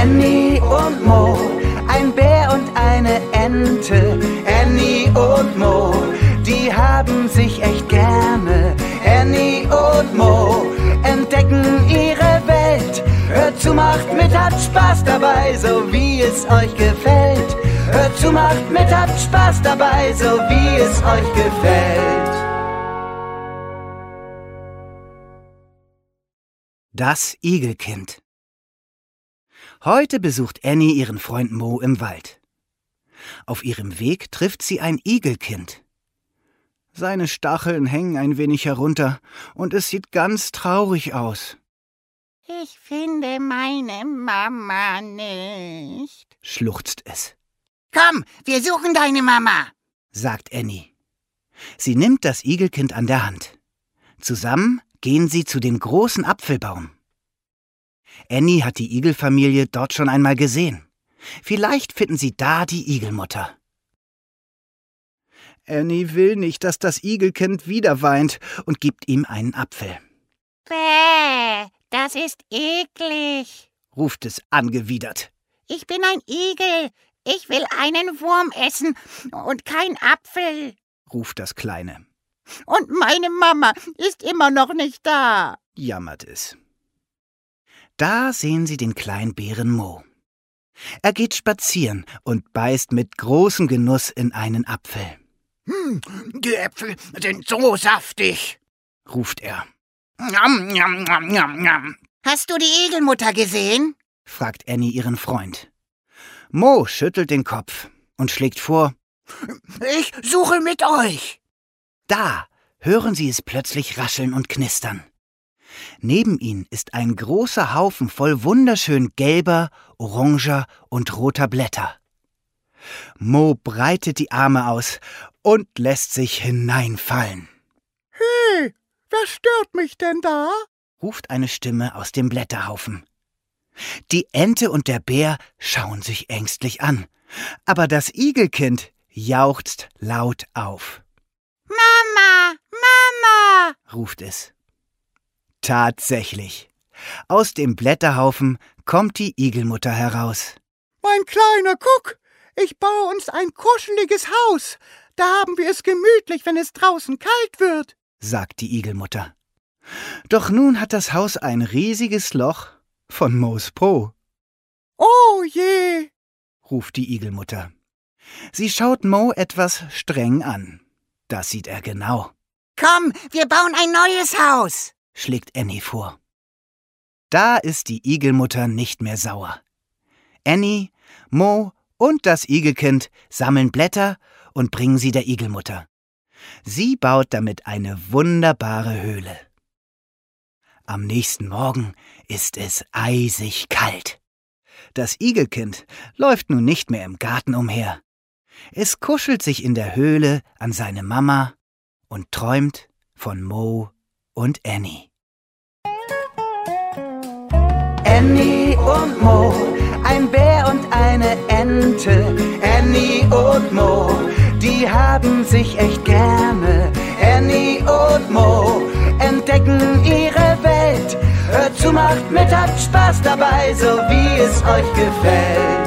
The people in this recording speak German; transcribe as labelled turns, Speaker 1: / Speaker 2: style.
Speaker 1: Annie und Mo, ein Bär und eine Ente. Annie und Mo, die haben sich echt gerne. Annie und Mo entdecken ihre Welt. Hört zu, macht mit, habt Spaß dabei, so wie es euch gefällt. Hört zu, macht mit, habt Spaß dabei, so wie es euch gefällt.
Speaker 2: Das Igelkind. Heute besucht Annie ihren Freund Mo im Wald. Auf ihrem Weg trifft sie ein Igelkind. Seine Stacheln hängen ein wenig herunter und es sieht ganz traurig aus.
Speaker 3: Ich finde meine Mama nicht,
Speaker 2: schluchzt es.
Speaker 3: Komm, wir suchen deine Mama,
Speaker 2: sagt Annie. Sie nimmt das Igelkind an der Hand. Zusammen gehen sie zu dem großen Apfelbaum. Annie hat die Igelfamilie dort schon einmal gesehen. Vielleicht finden sie da die Igelmutter. Annie will nicht, dass das Igelkind wieder weint und gibt ihm einen Apfel.
Speaker 3: Bäh, das ist eklig,
Speaker 2: ruft es angewidert.
Speaker 3: Ich bin ein Igel. Ich will einen Wurm essen und kein Apfel,
Speaker 2: ruft das Kleine.
Speaker 3: Und meine Mama ist immer noch nicht da,
Speaker 2: jammert es. Da sehen sie den kleinen Bären Mo. Er geht spazieren und beißt mit großem Genuss in einen Apfel.
Speaker 4: Hm, die Äpfel sind so saftig,
Speaker 2: ruft er.
Speaker 4: Njam, njam, njam, njam, njam.
Speaker 3: Hast du die Igelmutter gesehen?
Speaker 2: fragt Annie ihren Freund. Mo schüttelt den Kopf und schlägt vor.
Speaker 4: Ich suche mit euch.
Speaker 2: Da hören sie es plötzlich rascheln und knistern. Neben ihnen ist ein großer Haufen voll wunderschön gelber, oranger und roter Blätter. Mo breitet die Arme aus und lässt sich hineinfallen.
Speaker 5: Hey, wer stört mich denn da?
Speaker 2: ruft eine Stimme aus dem Blätterhaufen. Die Ente und der Bär schauen sich ängstlich an, aber das Igelkind jauchzt laut auf.
Speaker 3: Mama, Mama,
Speaker 2: ruft es. Tatsächlich. Aus dem Blätterhaufen kommt die Igelmutter heraus.
Speaker 5: Mein Kleiner, guck, ich baue uns ein kuscheliges Haus. Da haben wir es gemütlich, wenn es draußen kalt wird,
Speaker 2: sagt die Igelmutter. Doch nun hat das Haus ein riesiges Loch von Moos Po.
Speaker 5: Oh je,
Speaker 2: ruft die Igelmutter. Sie schaut Mo etwas streng an. Das sieht er genau.
Speaker 3: Komm, wir bauen ein neues Haus,
Speaker 2: schlägt Annie vor. Da ist die Igelmutter nicht mehr sauer. Annie, Mo und das Igelkind sammeln Blätter und bringen sie der Igelmutter. Sie baut damit eine wunderbare Höhle. Am nächsten Morgen ist es eisig kalt. Das Igelkind läuft nun nicht mehr im Garten umher. Es kuschelt sich in der Höhle an seine Mama und träumt von Mo und Annie.
Speaker 1: Annie und Mo, ein Bär und eine Ente. Annie und Mo, die haben sich echt gerne. Annie und Mo entdecken ihre Welt. Hört zu, macht mit, habt Spaß dabei, so wie es euch gefällt.